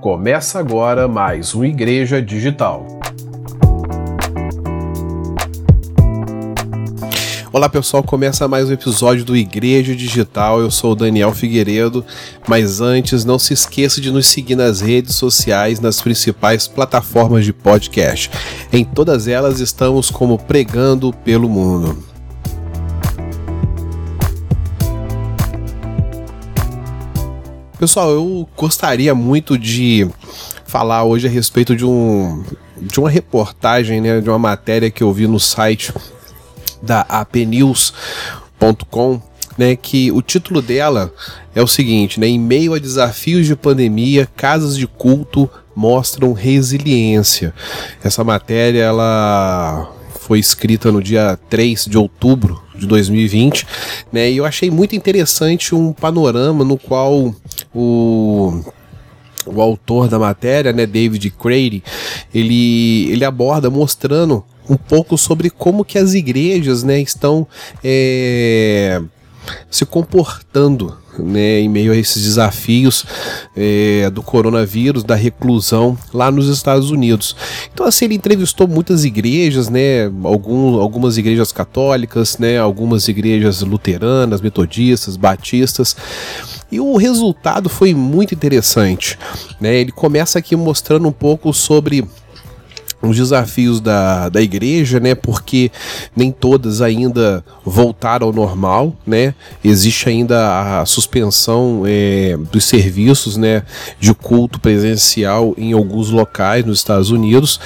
Começa agora mais um Igreja Digital. Olá pessoal, começa mais um episódio do Igreja Digital. Eu sou o Daniel Figueiredo, mas antes não se esqueça de nos seguir nas redes sociais, nas principais plataformas de podcast. Em todas elas estamos como Pregando pelo Mundo. Pessoal, eu gostaria muito de falar hoje a respeito de um de uma reportagem, né, de uma matéria que eu vi no site da apnews.com, né, que o título dela é o seguinte, né, em meio a desafios de pandemia, casas de culto mostram resiliência. Essa matéria ela foi escrita no dia 3 de outubro de 2020, né? E eu achei muito interessante um panorama no qual o o autor da matéria, né, David Crady, ele, ele aborda mostrando um pouco sobre como que as igrejas, né, estão é, se comportando né, em meio a esses desafios é, do coronavírus, da reclusão lá nos Estados Unidos. Então, assim, ele entrevistou muitas igrejas, né, algum, algumas igrejas católicas, né, algumas igrejas luteranas, metodistas, batistas. E o resultado foi muito interessante. Né? Ele começa aqui mostrando um pouco sobre os desafios da, da igreja, né? Porque nem todas ainda voltaram ao normal, né? Existe ainda a suspensão é, dos serviços, né? De culto presencial em alguns locais nos Estados Unidos,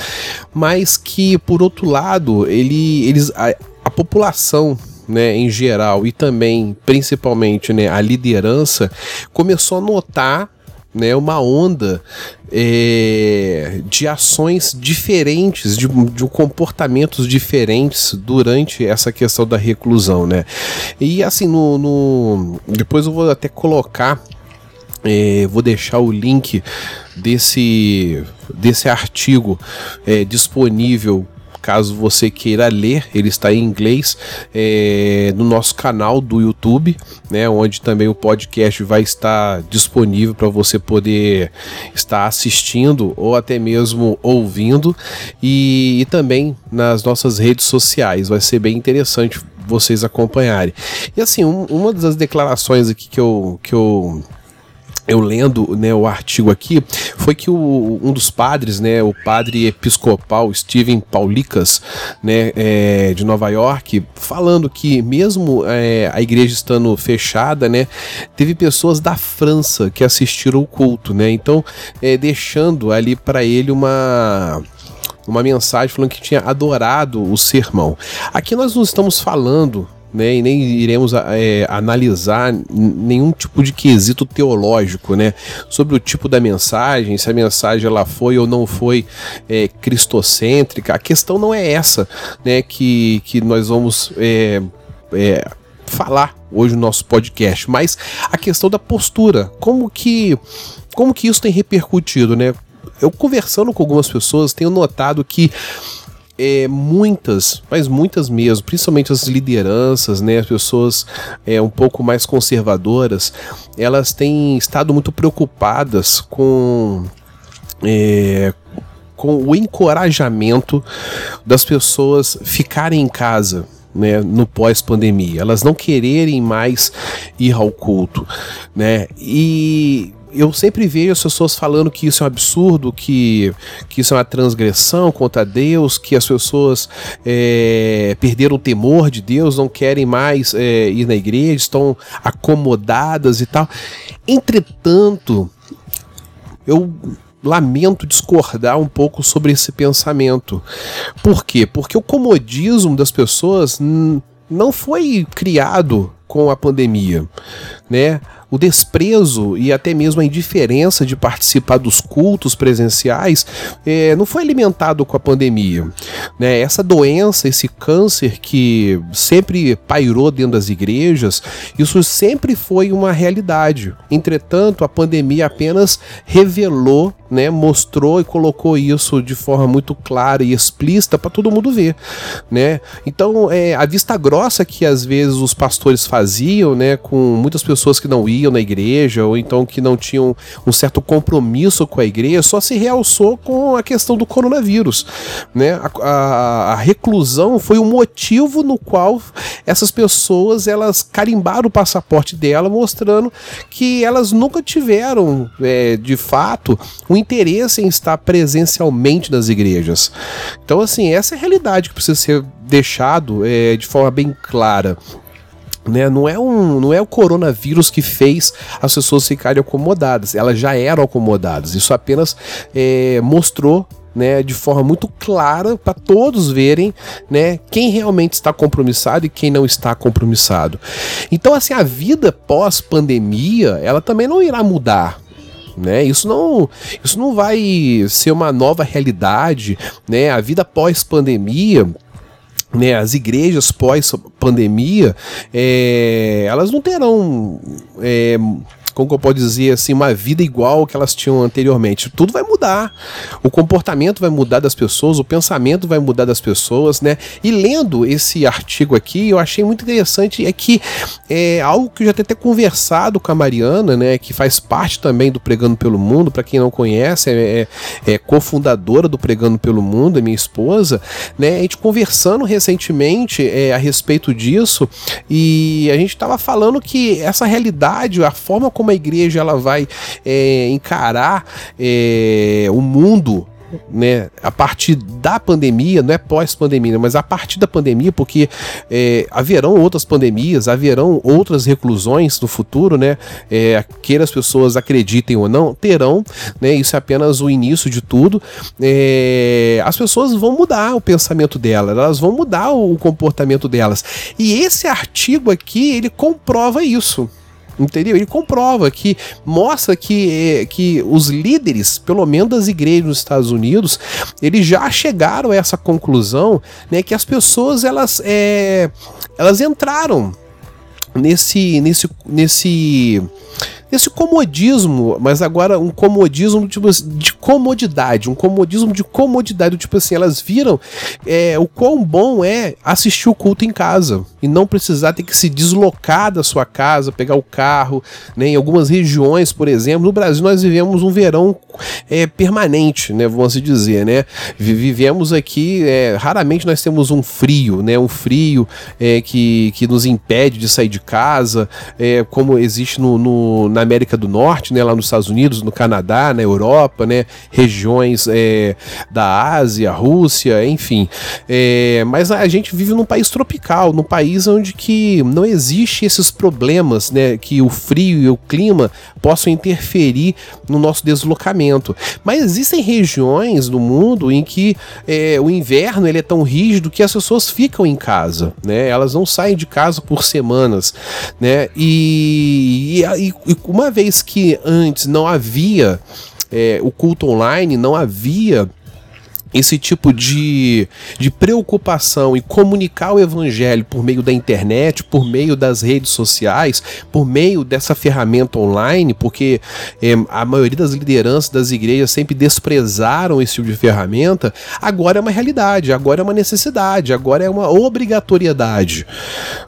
mas que por outro lado ele, eles a, a população né, em geral e também principalmente né, a liderança começou a notar né, uma onda é, de ações diferentes, de, de comportamentos diferentes durante essa questão da reclusão, né? E assim, no, no depois eu vou até colocar é, vou deixar o link desse, desse artigo é, disponível caso você queira ler, ele está em inglês é, no nosso canal do YouTube, né, onde também o podcast vai estar disponível para você poder estar assistindo ou até mesmo ouvindo, e, e também nas nossas redes sociais. Vai ser bem interessante vocês acompanharem. E assim, um, uma das declarações aqui que eu, que eu eu lendo né, o artigo aqui, foi que o, um dos padres, né, o padre episcopal Steven Paulicas, né, é, de Nova York, falando que mesmo é, a igreja estando fechada, né, teve pessoas da França que assistiram o culto, né, então é, deixando ali para ele uma uma mensagem falando que tinha adorado o sermão. Aqui nós não estamos falando né, e nem iremos é, analisar nenhum tipo de quesito teológico, né, sobre o tipo da mensagem, se a mensagem ela foi ou não foi é, cristocêntrica. A questão não é essa, né, que, que nós vamos é, é, falar hoje no nosso podcast, mas a questão da postura, como que como que isso tem repercutido, né? Eu conversando com algumas pessoas tenho notado que é, muitas, mas muitas mesmo, principalmente as lideranças, né, as pessoas é, um pouco mais conservadoras, elas têm estado muito preocupadas com é, com o encorajamento das pessoas ficarem em casa, né, no pós-pandemia, elas não quererem mais ir ao culto, né? E eu sempre vejo as pessoas falando que isso é um absurdo, que, que isso é uma transgressão contra Deus, que as pessoas é, perderam o temor de Deus, não querem mais é, ir na igreja, estão acomodadas e tal. Entretanto, eu lamento discordar um pouco sobre esse pensamento. Por quê? Porque o comodismo das pessoas não foi criado com a pandemia, né? O desprezo e até mesmo a indiferença de participar dos cultos presenciais é, não foi alimentado com a pandemia. Né? Essa doença, esse câncer que sempre pairou dentro das igrejas, isso sempre foi uma realidade. Entretanto, a pandemia apenas revelou né, mostrou e colocou isso de forma muito clara e explícita para todo mundo ver, né? Então, é, a vista grossa que às vezes os pastores faziam, né, com muitas pessoas que não iam criam na igreja, ou então que não tinham um certo compromisso com a igreja, só se realçou com a questão do coronavírus. Né? A, a, a reclusão foi o motivo no qual essas pessoas elas carimbaram o passaporte dela, mostrando que elas nunca tiveram, é, de fato, um interesse em estar presencialmente nas igrejas. Então, assim, essa é a realidade que precisa ser deixado é, de forma bem clara. Né, não, é um, não é o coronavírus que fez as pessoas ficarem acomodadas, elas já eram acomodadas. Isso apenas é, mostrou né, de forma muito clara para todos verem, né, quem realmente está compromissado e quem não está compromissado. Então, assim, a vida pós pandemia, ela também não irá mudar, né? Isso não, isso não vai ser uma nova realidade, né? A vida pós pandemia né, as igrejas pós-pandemia, é, elas não terão é, como eu posso dizer assim, uma vida igual que elas tinham anteriormente. Tudo vai mudar. O comportamento vai mudar das pessoas, o pensamento vai mudar das pessoas, né? E lendo esse artigo aqui, eu achei muito interessante é que é algo que eu já tenho até conversado com a Mariana, né, que faz parte também do Pregando pelo Mundo, para quem não conhece, é, é, é cofundadora do Pregando pelo Mundo, é minha esposa, né? A gente conversando recentemente é, a respeito disso e a gente estava falando que essa realidade, a forma como como a igreja ela vai é, encarar é, o mundo né, a partir da pandemia, não é pós-pandemia, mas a partir da pandemia, porque é, haverão outras pandemias, haverão outras reclusões no futuro, né? É, queira as pessoas acreditem ou não, terão, né? Isso é apenas o início de tudo. É, as pessoas vão mudar o pensamento delas, elas vão mudar o comportamento delas. E esse artigo aqui, ele comprova isso. Entendeu? Ele comprova que mostra que, é, que os líderes, pelo menos das igrejas nos Estados Unidos, eles já chegaram a essa conclusão, né, que as pessoas elas, é, elas entraram nesse nesse nesse esse comodismo, mas agora um comodismo tipo, de comodidade, um comodismo de comodidade, tipo assim, elas viram é, o quão bom é assistir o culto em casa e não precisar ter que se deslocar da sua casa, pegar o carro, né? Em algumas regiões, por exemplo, no Brasil nós vivemos um verão é, permanente, né? Vamos assim dizer, né? Vivemos aqui, é, raramente nós temos um frio, né? Um frio é, que, que nos impede de sair de casa, é, como existe no, no na América do Norte, né, lá nos Estados Unidos, no Canadá, na Europa, né, regiões é, da Ásia, Rússia, enfim. É, mas a gente vive num país tropical, num país onde que não existe esses problemas, né, que o frio e o clima possam interferir no nosso deslocamento. Mas existem regiões do mundo em que é, o inverno ele é tão rígido que as pessoas ficam em casa, né? Elas não saem de casa por semanas, né? E, e, e uma vez que antes não havia é, o culto online, não havia esse tipo de, de preocupação em comunicar o evangelho por meio da internet, por meio das redes sociais, por meio dessa ferramenta online, porque é, a maioria das lideranças das igrejas sempre desprezaram esse tipo de ferramenta, agora é uma realidade, agora é uma necessidade, agora é uma obrigatoriedade.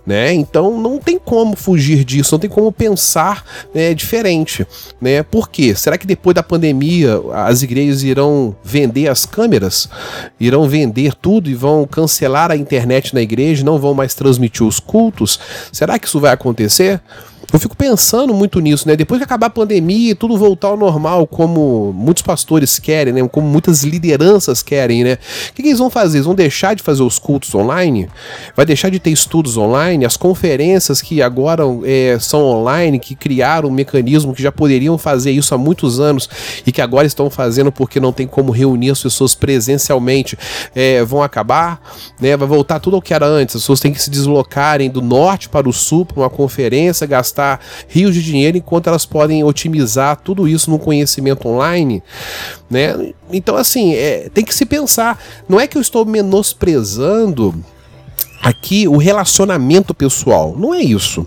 Né? Então não tem como fugir disso, não tem como pensar né, diferente. Né? Por quê? Será que depois da pandemia as igrejas irão vender as câmeras? Irão vender tudo e vão cancelar a internet na igreja, não vão mais transmitir os cultos? Será que isso vai acontecer? Eu fico pensando muito nisso, né? Depois que acabar a pandemia e tudo voltar ao normal, como muitos pastores querem, né? Como muitas lideranças querem, né? O que, que eles vão fazer? Eles vão deixar de fazer os cultos online? Vai deixar de ter estudos online? As conferências que agora é, são online, que criaram um mecanismo que já poderiam fazer isso há muitos anos e que agora estão fazendo porque não tem como reunir as pessoas presencialmente, é, vão acabar, né? Vai voltar tudo ao que era antes. As pessoas têm que se deslocarem do norte para o sul para uma conferência, gastar gastar rios de dinheiro enquanto elas podem otimizar tudo isso no conhecimento online, né? Então, assim, é, tem que se pensar. Não é que eu estou menosprezando aqui o relacionamento pessoal. Não é isso.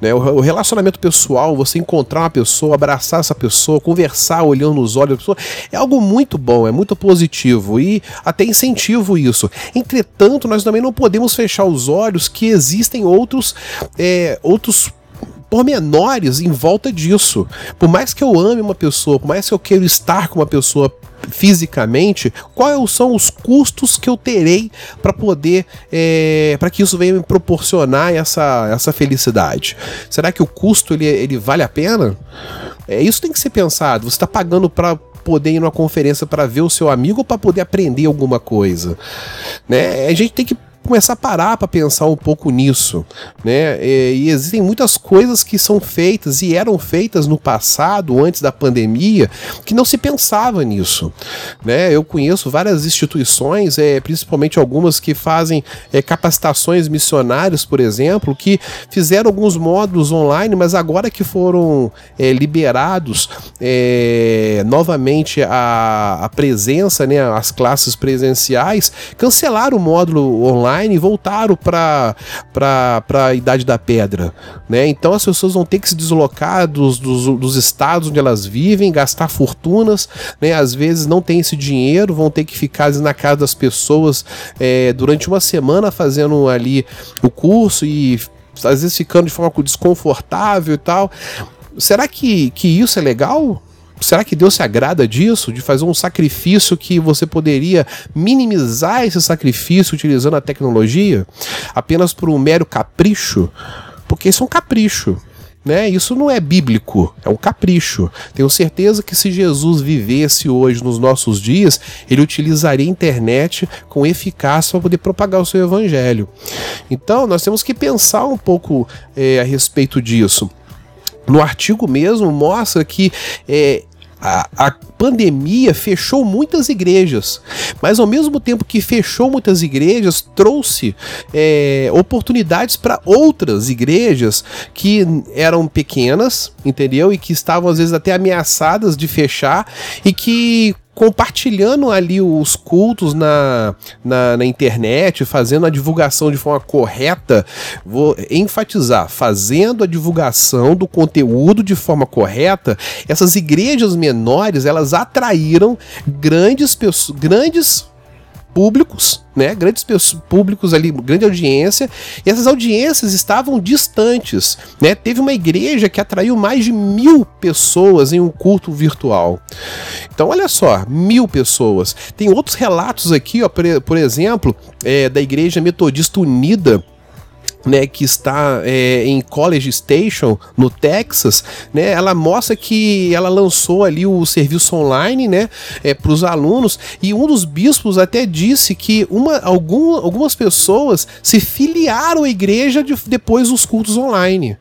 Né? O relacionamento pessoal, você encontrar uma pessoa, abraçar essa pessoa, conversar olhando nos olhos da pessoa, é algo muito bom, é muito positivo e até incentivo isso. Entretanto, nós também não podemos fechar os olhos que existem outros, é, outros pormenores em volta disso. Por mais que eu ame uma pessoa, por mais que eu queira estar com uma pessoa fisicamente, quais são os custos que eu terei para poder, é, para que isso venha me proporcionar essa, essa felicidade? Será que o custo ele, ele vale a pena? É, isso tem que ser pensado. Você está pagando para poder ir numa conferência para ver o seu amigo ou para poder aprender alguma coisa, né? A gente tem que começar a parar para pensar um pouco nisso, né? E, e, existem muitas coisas que são feitas e eram feitas no passado, antes da pandemia, que não se pensava nisso, né? Eu conheço várias instituições, é, principalmente algumas que fazem é, capacitações missionárias, por exemplo, que fizeram alguns módulos online, mas agora que foram é, liberados é, novamente a, a presença, né, as classes presenciais, cancelaram o módulo online online e voltaram para a Idade da Pedra. Né? Então as pessoas vão ter que se deslocar dos, dos, dos estados onde elas vivem, gastar fortunas, né? às vezes não tem esse dinheiro, vão ter que ficar na casa das pessoas é, durante uma semana fazendo ali o curso e às vezes ficando de forma desconfortável e tal. Será que, que isso é legal? Será que Deus se agrada disso? De fazer um sacrifício que você poderia minimizar esse sacrifício utilizando a tecnologia apenas por um mero capricho? Porque isso é um capricho. Né? Isso não é bíblico, é um capricho. Tenho certeza que se Jesus vivesse hoje nos nossos dias, ele utilizaria a internet com eficácia para poder propagar o seu evangelho. Então, nós temos que pensar um pouco é, a respeito disso. No artigo mesmo mostra que é, a, a, pandemia fechou muitas igrejas, mas ao mesmo tempo que fechou muitas igrejas, trouxe é, oportunidades para outras igrejas que eram pequenas, entendeu? E que estavam às vezes até ameaçadas de fechar e que compartilhando ali os cultos na, na, na, internet, fazendo a divulgação de forma correta, vou enfatizar, fazendo a divulgação do conteúdo de forma correta, essas igrejas menores, elas atraíram grandes, grandes públicos, né, grandes públicos ali, grande audiência, e essas audiências estavam distantes, né, teve uma igreja que atraiu mais de mil pessoas em um culto virtual. Então, olha só, mil pessoas. Tem outros relatos aqui, ó, por, exemplo, é, da Igreja Metodista Unida né, que está é, em College Station, no Texas, né, ela mostra que ela lançou ali o serviço online né, é, para os alunos e um dos bispos até disse que uma, algum, algumas pessoas se filiaram à igreja de, depois dos cultos online.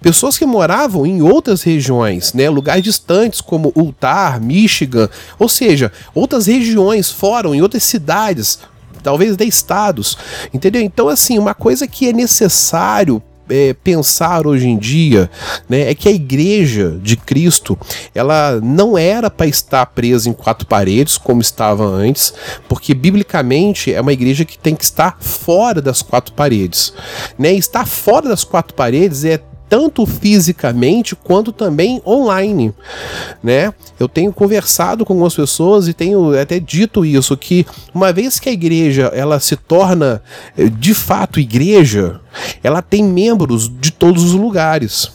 Pessoas que moravam em outras regiões, né, lugares distantes como Utah, Michigan, ou seja, outras regiões fora, em outras cidades, talvez de estados, entendeu? Então, assim, uma coisa que é necessário é, pensar hoje em dia né, é que a igreja de Cristo ela não era para estar presa em quatro paredes como estava antes, porque biblicamente é uma igreja que tem que estar fora das quatro paredes. Né? Estar fora das quatro paredes é tanto fisicamente quanto também online, né? Eu tenho conversado com algumas pessoas e tenho até dito isso que uma vez que a igreja ela se torna eh, de fato igreja, ela tem membros de todos os lugares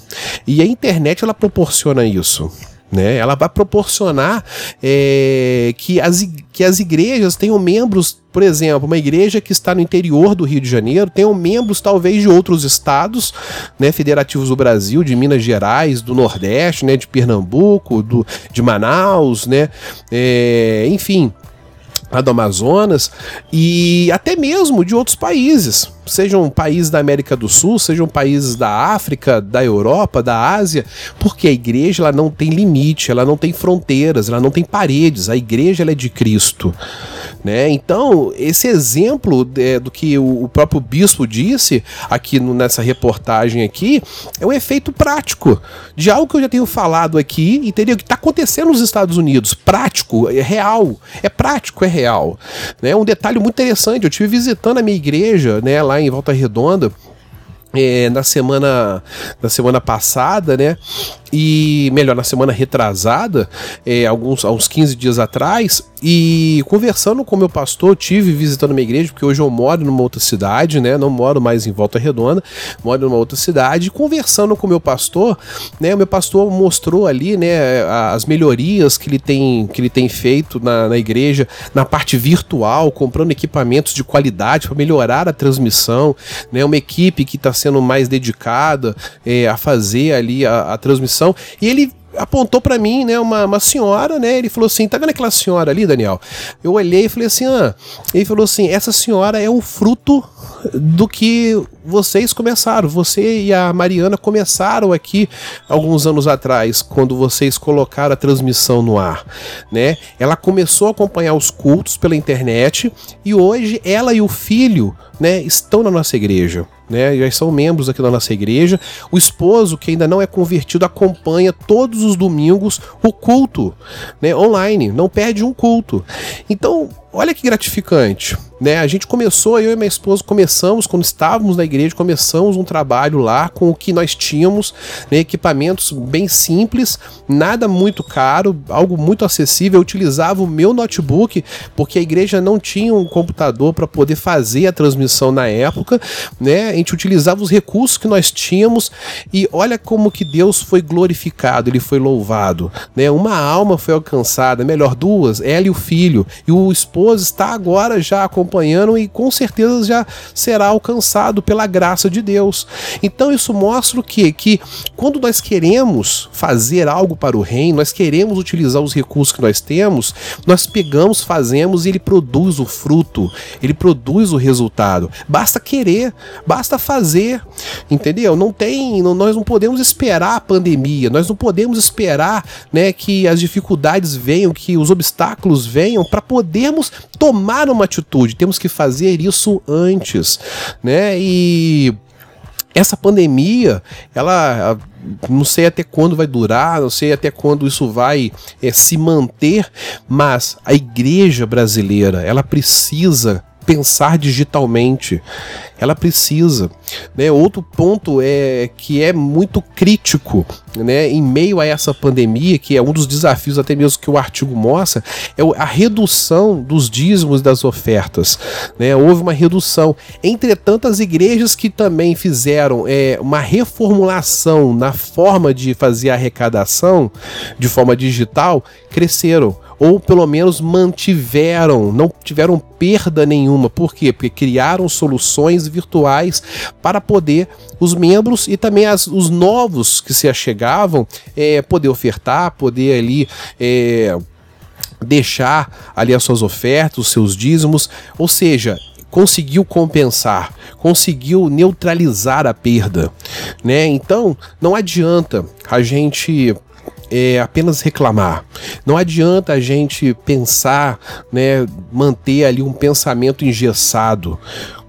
e a internet ela proporciona isso. Né? Ela vai proporcionar é, que, as, que as igrejas tenham membros, por exemplo, uma igreja que está no interior do Rio de Janeiro tenham membros talvez de outros estados né, federativos do Brasil, de Minas Gerais, do Nordeste, né, de Pernambuco, do, de Manaus, né, é, enfim, do Amazonas e até mesmo de outros países sejam países da América do Sul, sejam países da África, da Europa, da Ásia, porque a igreja ela não tem limite, ela não tem fronteiras, ela não tem paredes, a igreja ela é de Cristo. Né? Então, esse exemplo é, do que o, próprio bispo disse aqui no, nessa reportagem aqui é um efeito prático de algo que eu já tenho falado aqui, entendeu? Que está acontecendo nos Estados Unidos, prático, é real, é prático, é real. Né? Um detalhe muito interessante, eu estive visitando a minha igreja, né, lá em Volta Redonda. É, na semana na semana passada, né? E melhor, na semana retrasada, é, alguns, uns 15 dias atrás, e conversando com meu pastor, tive visitando minha igreja, porque hoje eu moro numa outra cidade, né? Não moro mais em Volta Redonda, moro numa outra cidade. Conversando com meu pastor, né? O meu pastor mostrou ali, né? As melhorias que ele tem, que ele tem feito na, na igreja, na parte virtual, comprando equipamentos de qualidade para melhorar a transmissão, né? Uma equipe que está sendo mais dedicada é, a fazer ali a, a transmissão. E ele apontou para mim, né, uma, uma senhora, né, ele falou assim, tá vendo aquela senhora ali, Daniel? Eu olhei e falei assim, ah, ele falou assim, essa senhora é o fruto do que vocês começaram, você e a Mariana começaram aqui alguns anos atrás, quando vocês colocaram a transmissão no ar, né? Ela começou a acompanhar os cultos pela internet e hoje ela e o filho, né, estão na nossa igreja né? Já são membros aqui da nossa igreja. O esposo, que ainda não é convertido, acompanha todos os domingos o culto, né? Online, não perde um culto. Então, olha que gratificante, né? A gente começou, eu e minha esposa começamos, quando estávamos na igreja, começamos um trabalho lá com o que nós tínhamos, né? equipamentos bem simples, nada muito caro, algo muito acessível. Eu utilizava o meu notebook, porque a igreja não tinha um computador para poder fazer a transmissão na época, né? A gente utilizava os recursos que nós tínhamos e olha como que Deus foi glorificado, ele foi louvado, né? Uma alma foi alcançada, melhor duas, ela e o filho, e o esposo está agora já acompanhando e com certeza já será alcançado pela graça de Deus. Então isso mostra o que? Que quando nós queremos fazer algo para o reino, nós queremos utilizar os recursos que nós temos, nós pegamos, fazemos e ele produz o fruto, ele produz o resultado. Basta querer, basta fazer, entendeu? Não tem, não, nós não podemos esperar a pandemia, nós não podemos esperar, né, que as dificuldades venham, que os obstáculos venham para podermos tomar uma atitude, temos que fazer isso antes, né? E essa pandemia, ela não sei até quando vai durar, não sei até quando isso vai é, se manter, mas a igreja brasileira, ela precisa pensar digitalmente. Ela precisa. Né? Outro ponto é que é muito crítico né? em meio a essa pandemia, que é um dos desafios até mesmo que o artigo mostra, é a redução dos dízimos das ofertas. Né? Houve uma redução. Entretanto, as igrejas que também fizeram é, uma reformulação na forma de fazer a arrecadação de forma digital cresceram ou pelo menos mantiveram, não tiveram perda nenhuma. Por quê? Porque criaram soluções virtuais para poder os membros e também as, os novos que se achegavam é, poder ofertar, poder ali. É, deixar ali as suas ofertas, os seus dízimos, ou seja, conseguiu compensar, conseguiu neutralizar a perda, né? Então, não adianta a gente é, apenas reclamar. Não adianta a gente pensar, né, manter ali um pensamento engessado.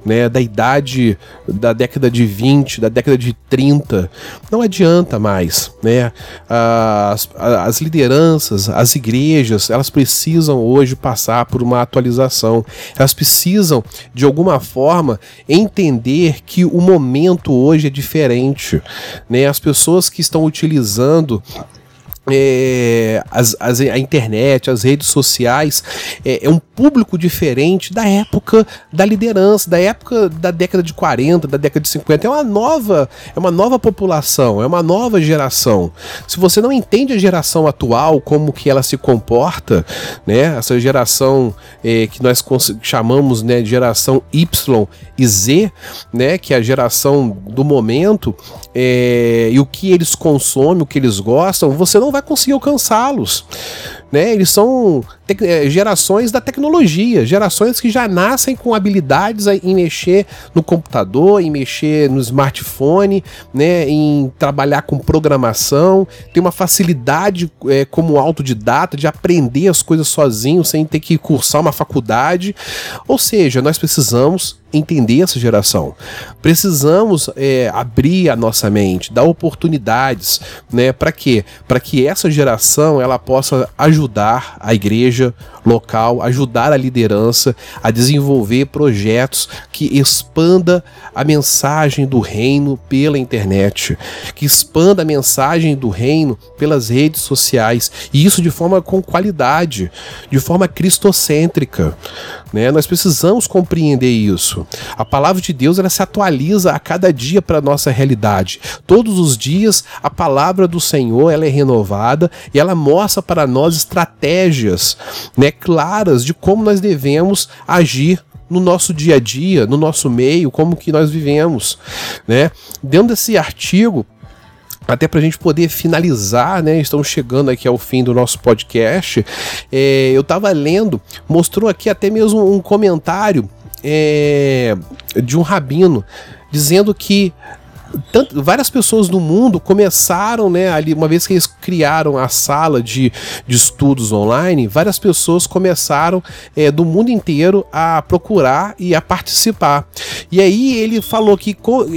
Né, da idade da década de 20, da década de 30, não adianta mais. Né? As, as lideranças, as igrejas, elas precisam hoje passar por uma atualização. Elas precisam, de alguma forma, entender que o momento hoje é diferente. Né? As pessoas que estão utilizando é, as, as, a internet, as redes sociais, é, é, um público diferente da época da liderança, da época da década de 40, da década de 50. É uma nova, é uma nova população, é uma nova geração. Se você não entende a geração atual, como que ela se comporta, né? Essa geração é, que nós chamamos né, de geração Y e Z, né? Que é a geração do momento, é, e o que eles consomem, o que eles gostam, você não vai conseguir alcançá-los. Né? Eles são é, gerações da tecnologia, gerações que já nascem com habilidades em mexer no computador, em mexer no smartphone, né? em trabalhar com programação, tem uma facilidade é, como autodidata de aprender as coisas sozinho, sem ter que cursar uma faculdade. Ou seja, nós precisamos entender essa geração. Precisamos é, abrir a nossa mente, dar oportunidades, né? Para quê? Para que essa geração ela possa ajudar a igreja igreja local, ajudar a liderança a desenvolver projetos que expanda a mensagem do reino pela internet, que expanda a mensagem do reino pelas redes sociais, e isso de forma com qualidade, de forma cristocêntrica. Né? Nós precisamos compreender isso. A palavra de Deus ela se atualiza a cada dia para a nossa realidade. Todos os dias a palavra do Senhor ela é renovada e ela mostra para nós estratégias né, claras de como nós devemos agir no nosso dia a dia, no nosso meio, como que nós vivemos, né? Dentro desse artigo, até para a gente poder finalizar, né? Estamos chegando aqui ao fim do nosso podcast. É, eu estava lendo, mostrou aqui até mesmo um comentário é, de um rabino dizendo que tanto, várias pessoas no mundo começaram, né, ali, uma vez que eles criaram a sala de, de estudos online, várias pessoas começaram é, do mundo inteiro a procurar e a participar. E aí ele falou que,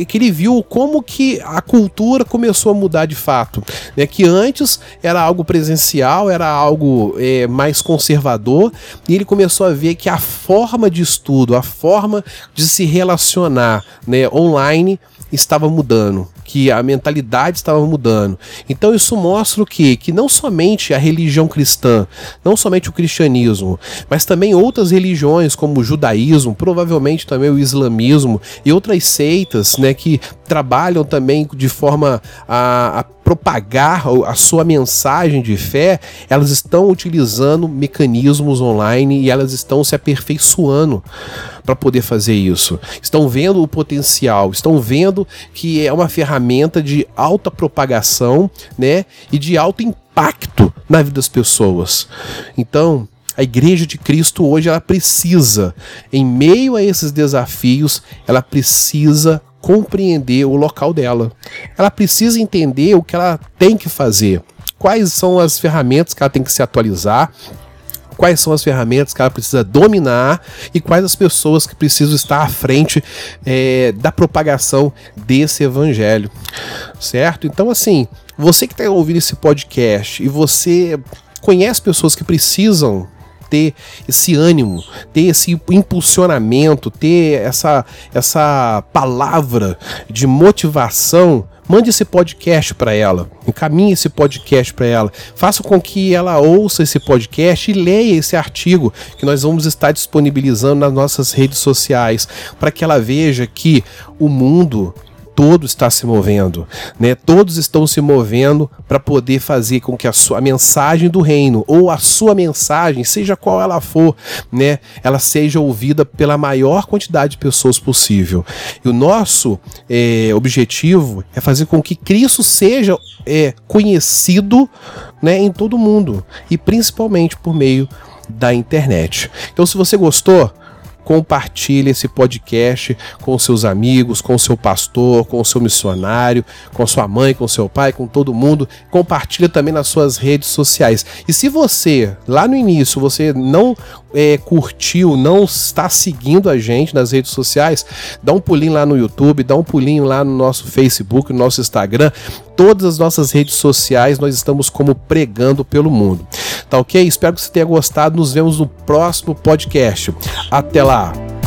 que ele viu como que a cultura começou a mudar de fato. Né, que antes era algo presencial, era algo é, mais conservador, e ele começou a ver que a forma de estudo, a forma de se relacionar né, online estava mudando, que a mentalidade estava mudando. Então isso mostra o que? Que não somente a religião cristã, não somente o cristianismo, mas também outras religiões como o judaísmo, provavelmente também o islamismo e outras seitas, né, que trabalham também de forma a, a propagar a sua mensagem de fé, elas estão utilizando mecanismos online e elas estão se aperfeiçoando para poder fazer isso. Estão vendo o potencial, estão vendo que é uma ferramenta de alta propagação, né, e de alto impacto na vida das pessoas. Então, a igreja de Cristo hoje ela precisa, em meio a esses desafios, ela precisa compreender o local dela. Ela precisa entender o que ela tem que fazer, quais são as ferramentas que ela tem que se atualizar, quais são as ferramentas que ela precisa dominar e quais as pessoas que precisam estar à frente é, da propagação desse evangelho, certo? Então, assim, você que está ouvindo esse podcast e você conhece pessoas que precisam ter esse ânimo, ter esse impulsionamento, ter essa, essa palavra de motivação, mande esse podcast para ela, encaminhe esse podcast para ela, faça com que ela ouça esse podcast e leia esse artigo que nós vamos estar disponibilizando nas nossas redes sociais, para que ela veja que o mundo todo está se movendo, né? Todos estão se movendo para poder fazer com que a sua a mensagem do reino ou a sua mensagem, seja qual ela for, né, ela seja ouvida pela maior quantidade de pessoas possível. E o nosso é, objetivo é fazer com que Cristo seja é, conhecido, né, em todo mundo e principalmente por meio da internet. Então, se você gostou, compartilhe esse podcast com seus amigos, com seu pastor, com seu missionário, com sua mãe, com seu pai, com todo mundo. Compartilhe também nas suas redes sociais. E se você, lá no início, você não é, curtiu, não está seguindo a gente nas redes sociais, dá um pulinho lá no YouTube, dá um pulinho lá no nosso Facebook, no nosso Instagram. Todas as nossas redes sociais nós estamos como pregando pelo mundo. Tá ok? Espero que você tenha gostado. Nos vemos no próximo podcast. Até lá!